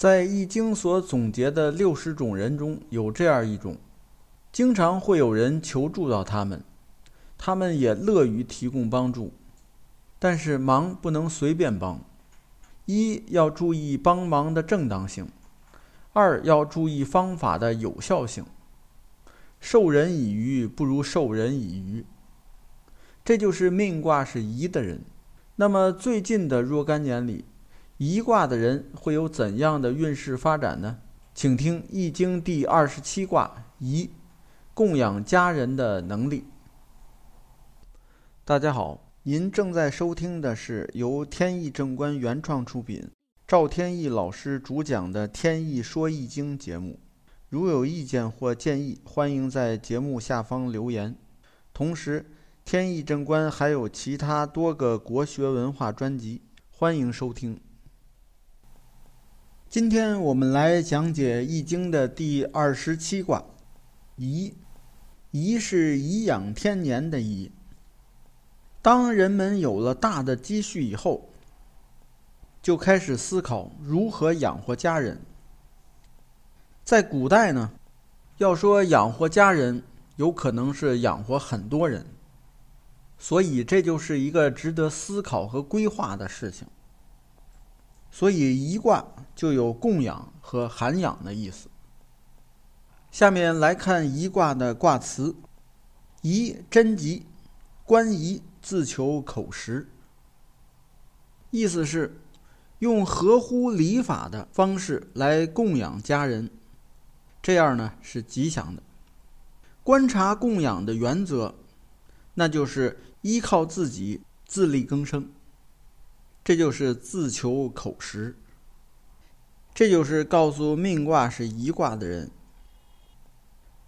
在《易经》所总结的六十种人中，有这样一种，经常会有人求助到他们，他们也乐于提供帮助，但是忙不能随便帮，一要注意帮忙的正当性，二要注意方法的有效性。授人以鱼不如授人以渔，这就是命卦是宜的人。那么最近的若干年里，一卦的人会有怎样的运势发展呢？请听《易经》第二十七卦宜，供养家人的能力。大家好，您正在收听的是由天意正观原创出品，赵天意老师主讲的《天意说易经》节目。如有意见或建议，欢迎在节目下方留言。同时，天意正观还有其他多个国学文化专辑，欢迎收听。今天我们来讲解《易经》的第二十七卦，颐。颐是颐养天年的颐。当人们有了大的积蓄以后，就开始思考如何养活家人。在古代呢，要说养活家人，有可能是养活很多人，所以这就是一个值得思考和规划的事情。所以一卦就有供养和涵养的意思。下面来看一卦的卦辞：宜贞吉，观宜自求口实。意思是用合乎礼法的方式来供养家人，这样呢是吉祥的。观察供养的原则，那就是依靠自己自力更生。这就是自求口实。这就是告诉命卦是一卦的人，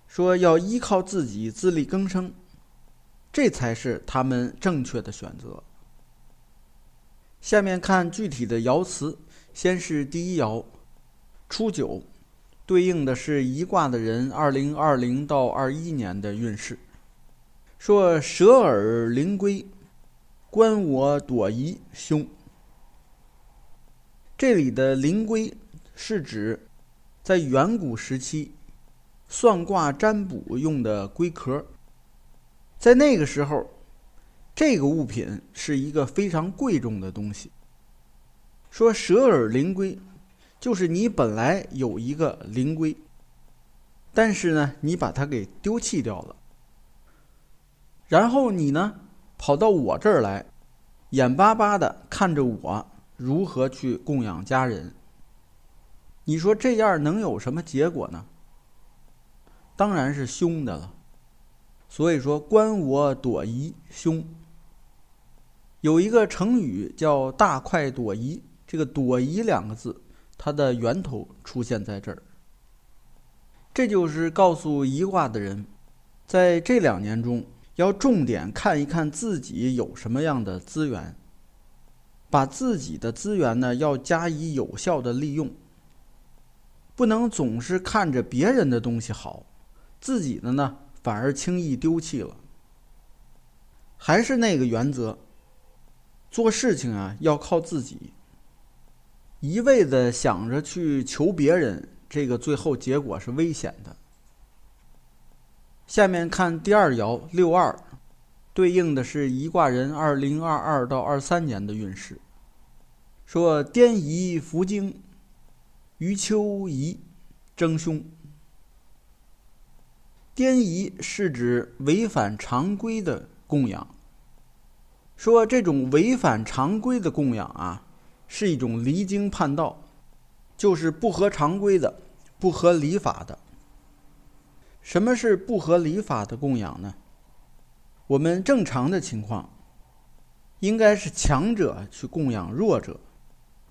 说要依靠自己自力更生，这才是他们正确的选择。下面看具体的爻辞，先是第一爻初九，对应的是一卦的人二零二零到二一年的运势，说舍尔灵龟，观我躲夷凶。这里的灵龟是指在远古时期算卦占卜用的龟壳。在那个时候，这个物品是一个非常贵重的东西。说舍尔灵龟，就是你本来有一个灵龟，但是呢，你把它给丢弃掉了，然后你呢跑到我这儿来，眼巴巴的看着我。如何去供养家人？你说这样能有什么结果呢？当然是凶的了。所以说，观我躲夷凶。有一个成语叫“大快朵颐”，这个“朵颐”两个字，它的源头出现在这儿。这就是告诉一卦的人，在这两年中，要重点看一看自己有什么样的资源。把自己的资源呢，要加以有效的利用，不能总是看着别人的东西好，自己的呢反而轻易丢弃了。还是那个原则，做事情啊要靠自己，一味的想着去求别人，这个最后结果是危险的。下面看第二爻六二。对应的是一卦人二零二二到二三年的运势。说颠夷伏经，余秋夷争凶。颠夷是指违反常规的供养。说这种违反常规的供养啊，是一种离经叛道，就是不合常规的、不合礼法的。什么是不合礼法的供养呢？我们正常的情况，应该是强者去供养弱者，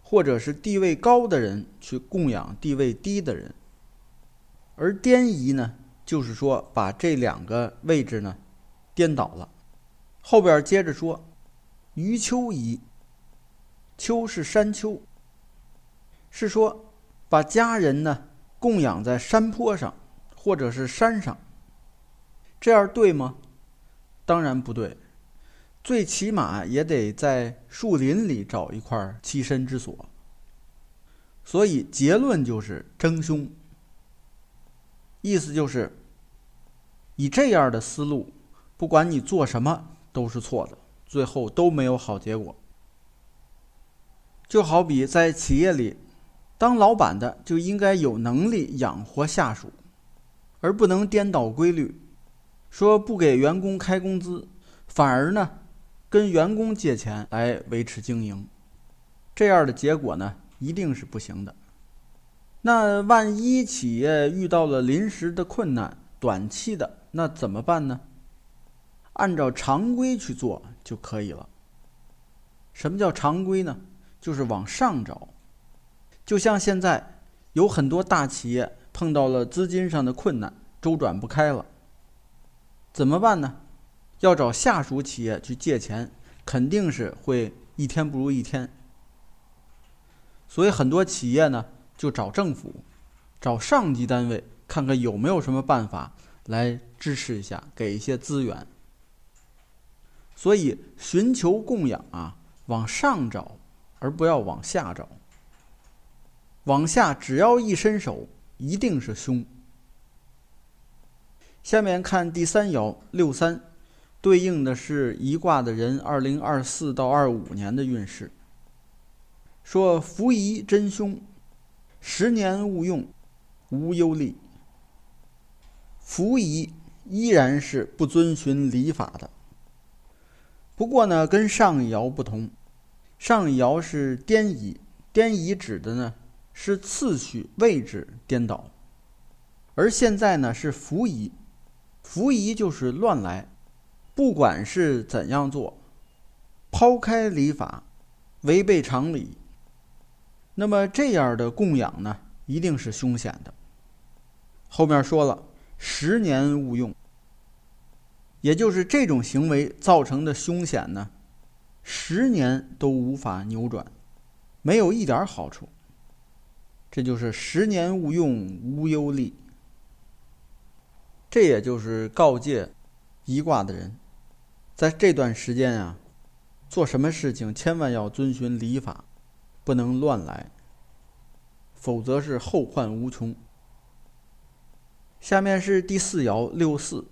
或者是地位高的人去供养地位低的人。而颠夷呢，就是说把这两个位置呢颠倒了。后边接着说，余丘夷，丘是山丘，是说把家人呢供养在山坡上或者是山上，这样对吗？当然不对，最起码也得在树林里找一块栖身之所。所以结论就是争凶。意思就是，以这样的思路，不管你做什么都是错的，最后都没有好结果。就好比在企业里，当老板的就应该有能力养活下属，而不能颠倒规律，说不给员工开工资，反而呢跟员工借钱来维持经营，这样的结果呢一定是不行的。那万一企业遇到了临时的困难、短期的，那怎么办呢？按照常规去做就可以了。什么叫常规呢？就是往上找。就像现在有很多大企业碰到了资金上的困难，周转不开了，怎么办呢？要找下属企业去借钱，肯定是会一天不如一天。所以很多企业呢。就找政府，找上级单位，看看有没有什么办法来支持一下，给一些资源。所以寻求供养啊，往上找，而不要往下找。往下只要一伸手，一定是凶。下面看第三爻六三，对应的是一卦的人二零二四到二五年的运势。说伏疑真凶。十年勿用，无忧虑。伏仪依然是不遵循礼法的。不过呢，跟上爻不同，上爻是颠仪，颠仪指的呢是次序位置颠倒，而现在呢是伏仪，伏仪就是乱来，不管是怎样做，抛开礼法，违背常理。那么这样的供养呢，一定是凶险的。后面说了，十年勿用，也就是这种行为造成的凶险呢，十年都无法扭转，没有一点好处。这就是十年勿用，无忧利。这也就是告诫一卦的人，在这段时间啊，做什么事情千万要遵循礼法。不能乱来，否则是后患无穷。下面是第四爻六四，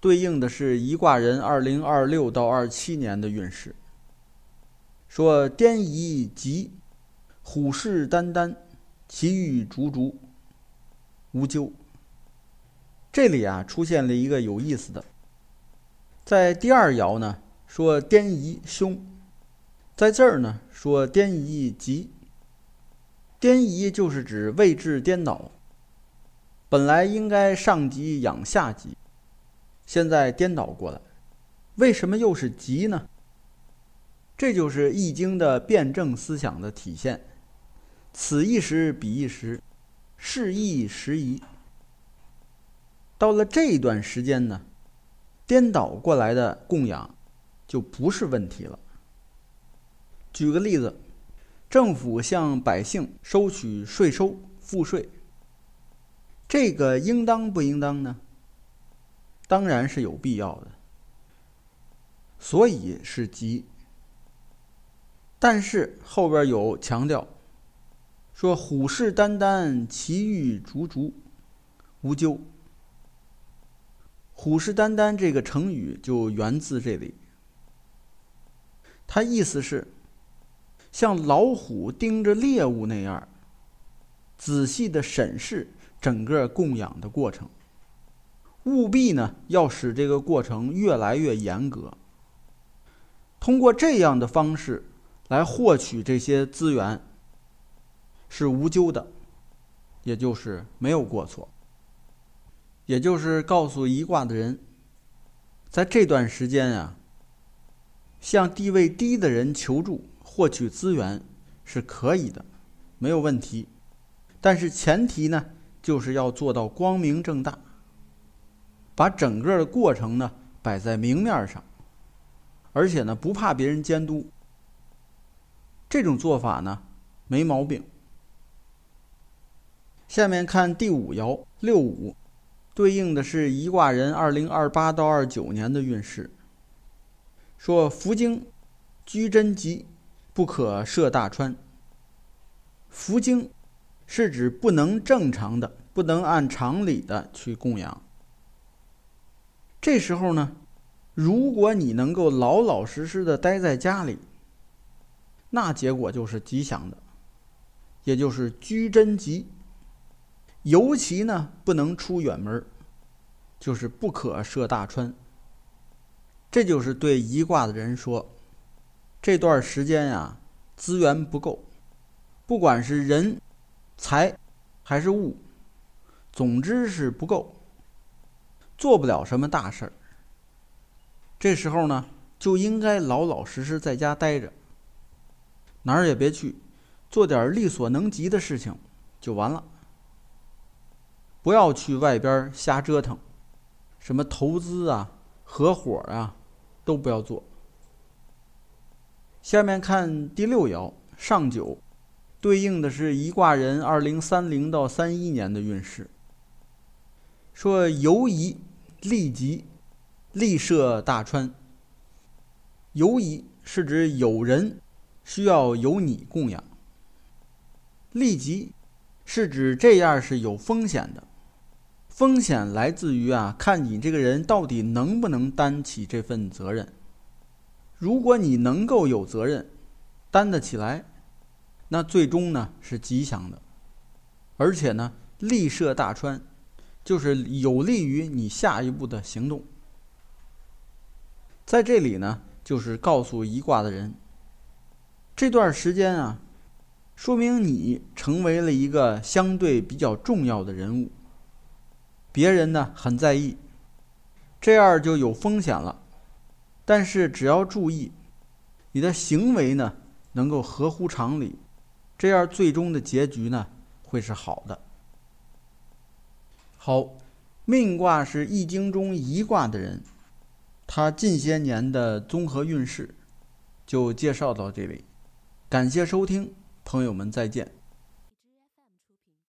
对应的是一卦人二零二六到二七年的运势。说颠夷吉，虎视眈眈，其欲逐逐，无咎。这里啊出现了一个有意思的，在第二爻呢说颠夷凶。在这儿呢，说颠夷吉。颠夷就是指位置颠倒，本来应该上级养下级，现在颠倒过来，为什么又是吉呢？这就是《易经》的辩证思想的体现。此一时，彼一时，是易时移。到了这一段时间呢，颠倒过来的供养就不是问题了。举个例子，政府向百姓收取税收、赋税，这个应当不应当呢？当然是有必要的，所以是急。但是后边有强调，说虎视眈眈，其欲逐逐，无咎。虎视眈眈这个成语就源自这里，它意思是。像老虎盯着猎物那样，仔细的审视整个供养的过程，务必呢要使这个过程越来越严格。通过这样的方式来获取这些资源，是无咎的，也就是没有过错。也就是告诉一卦的人，在这段时间啊，向地位低的人求助。获取资源是可以的，没有问题，但是前提呢，就是要做到光明正大，把整个的过程呢摆在明面上，而且呢不怕别人监督，这种做法呢没毛病。下面看第五爻六五，对应的是一卦人二零二八到二九年的运势，说福经居贞吉。不可涉大川。福经是指不能正常的、不能按常理的去供养。这时候呢，如果你能够老老实实的待在家里，那结果就是吉祥的，也就是居贞吉。尤其呢，不能出远门，就是不可涉大川。这就是对一卦的人说，这段时间呀，资源不够，不管是人、财还是物，总之是不够，做不了什么大事儿。这时候呢，就应该老老实实在家待着，哪儿也别去，做点力所能及的事情就完了。不要去外边瞎折腾，什么投资啊、合伙啊，都不要做。下面看第六爻上九，对应的是一卦人二零三零到三一年的运势。说游移利吉，利涉大川。游移是指有人需要由你供养，利吉是指这样是有风险的。风险来自于啊，看你这个人到底能不能担起这份责任。如果你能够有责任，担得起来，那最终呢是吉祥的，而且呢利涉大川，就是有利于你下一步的行动。在这里呢，就是告诉一卦的人，这段时间啊，说明你成为了一个相对比较重要的人物。别人呢很在意，这样就有风险了。但是只要注意，你的行为呢能够合乎常理，这样最终的结局呢会是好的。好，命卦是易经中一卦的人，他近些年的综合运势就介绍到这里，感谢收听，朋友们再见。